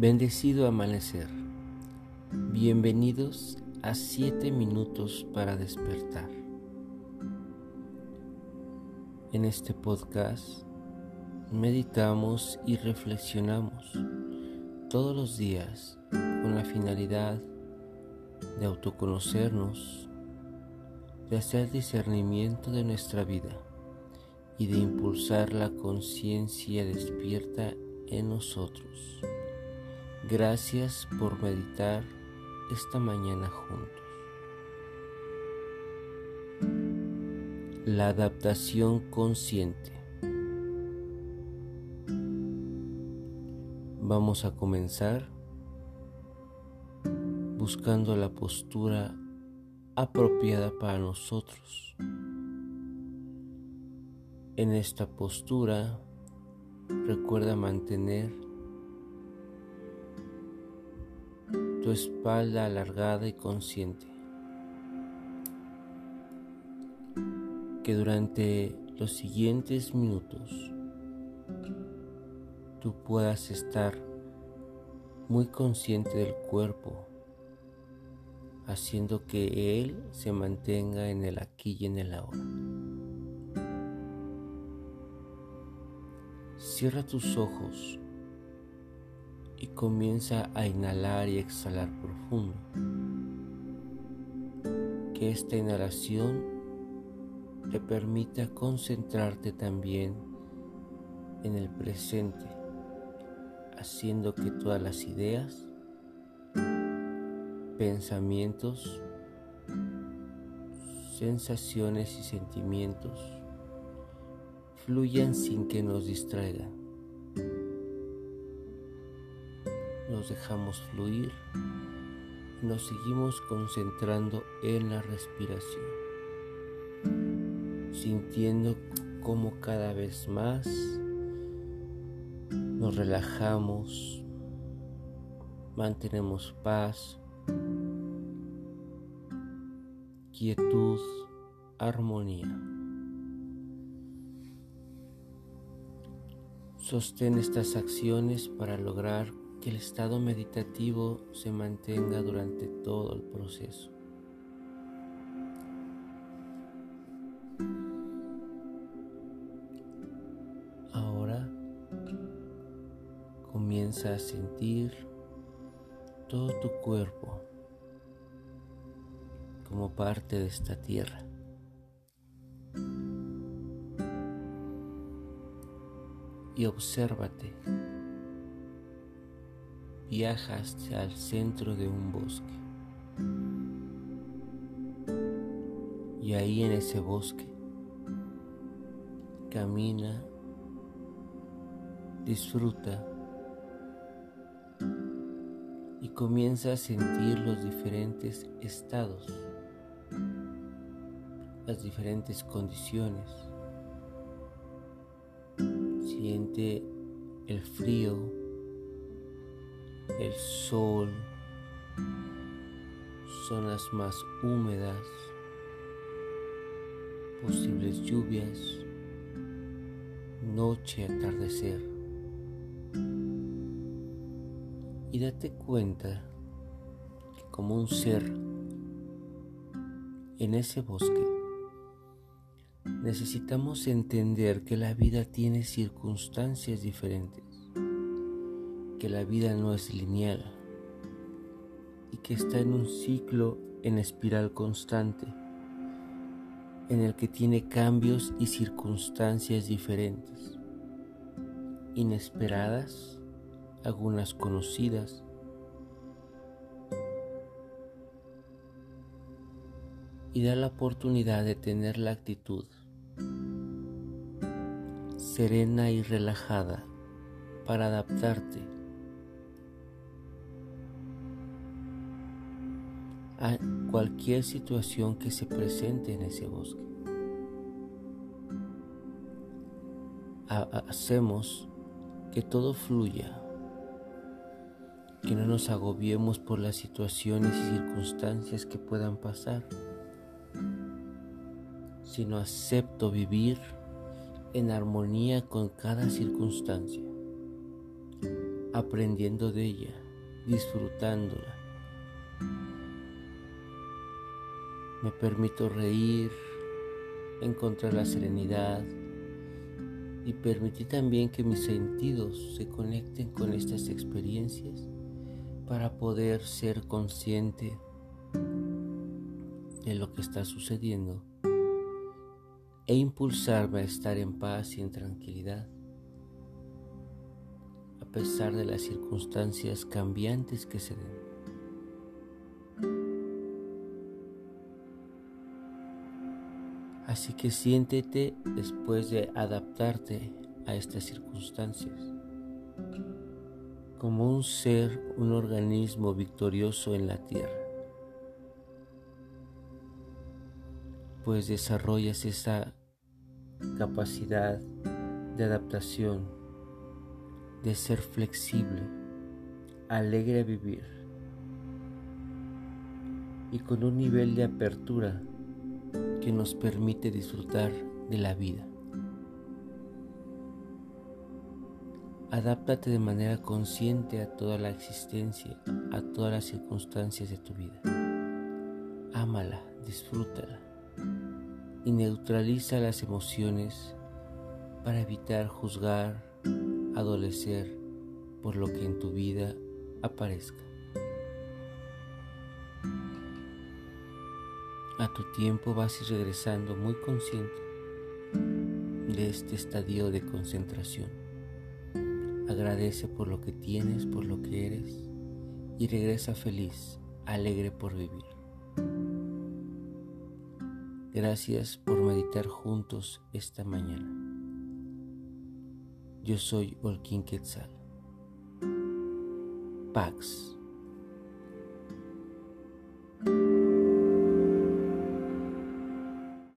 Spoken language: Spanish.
Bendecido amanecer. Bienvenidos a 7 minutos para despertar. En este podcast meditamos y reflexionamos todos los días con la finalidad de autoconocernos, de hacer discernimiento de nuestra vida y de impulsar la conciencia despierta en nosotros. Gracias por meditar esta mañana juntos. La adaptación consciente. Vamos a comenzar buscando la postura apropiada para nosotros. En esta postura, recuerda mantener espalda alargada y consciente. Que durante los siguientes minutos tú puedas estar muy consciente del cuerpo, haciendo que él se mantenga en el aquí y en el ahora. Cierra tus ojos y comienza a inhalar y exhalar profundo. Que esta inhalación te permita concentrarte también en el presente, haciendo que todas las ideas, pensamientos, sensaciones y sentimientos fluyan sin que nos distraigan. Nos dejamos fluir y nos seguimos concentrando en la respiración, sintiendo como cada vez más nos relajamos, mantenemos paz, quietud, armonía. Sostén estas acciones para lograr que el estado meditativo se mantenga durante todo el proceso. Ahora comienza a sentir todo tu cuerpo como parte de esta tierra. y obsérvate. Viaja hacia el centro de un bosque. Y ahí en ese bosque camina, disfruta y comienza a sentir los diferentes estados, las diferentes condiciones Siente el frío, el sol, zonas más húmedas, posibles lluvias, noche, atardecer. Y date cuenta que como un ser en ese bosque necesitamos entender que la vida tiene circunstancias diferentes, que la vida no es lineal y que está en un ciclo en espiral constante, en el que tiene cambios y circunstancias diferentes, inesperadas, algunas conocidas, y da la oportunidad de tener la actitud serena y relajada para adaptarte a cualquier situación que se presente en ese bosque. hacemos que todo fluya, que no nos agobiemos por las situaciones y circunstancias que puedan pasar, sino acepto vivir en armonía con cada circunstancia. aprendiendo de ella, disfrutándola. Me permito reír, encontrar la serenidad y permití también que mis sentidos se conecten con estas experiencias para poder ser consciente de lo que está sucediendo e impulsarme a estar en paz y en tranquilidad a pesar de las circunstancias cambiantes que se den. Así que siéntete después de adaptarte a estas circunstancias como un ser, un organismo victorioso en la tierra. Pues desarrollas esa capacidad de adaptación, de ser flexible, alegre a vivir y con un nivel de apertura que nos permite disfrutar de la vida. Adáptate de manera consciente a toda la existencia, a todas las circunstancias de tu vida. Ámala, disfrútala y neutraliza las emociones para evitar juzgar, adolecer por lo que en tu vida aparezca. A tu tiempo vas ir regresando muy consciente de este estadio de concentración. Agradece por lo que tienes, por lo que eres y regresa feliz, alegre por vivir. Gracias por meditar juntos esta mañana. Yo soy Olquín Quetzal. Pax.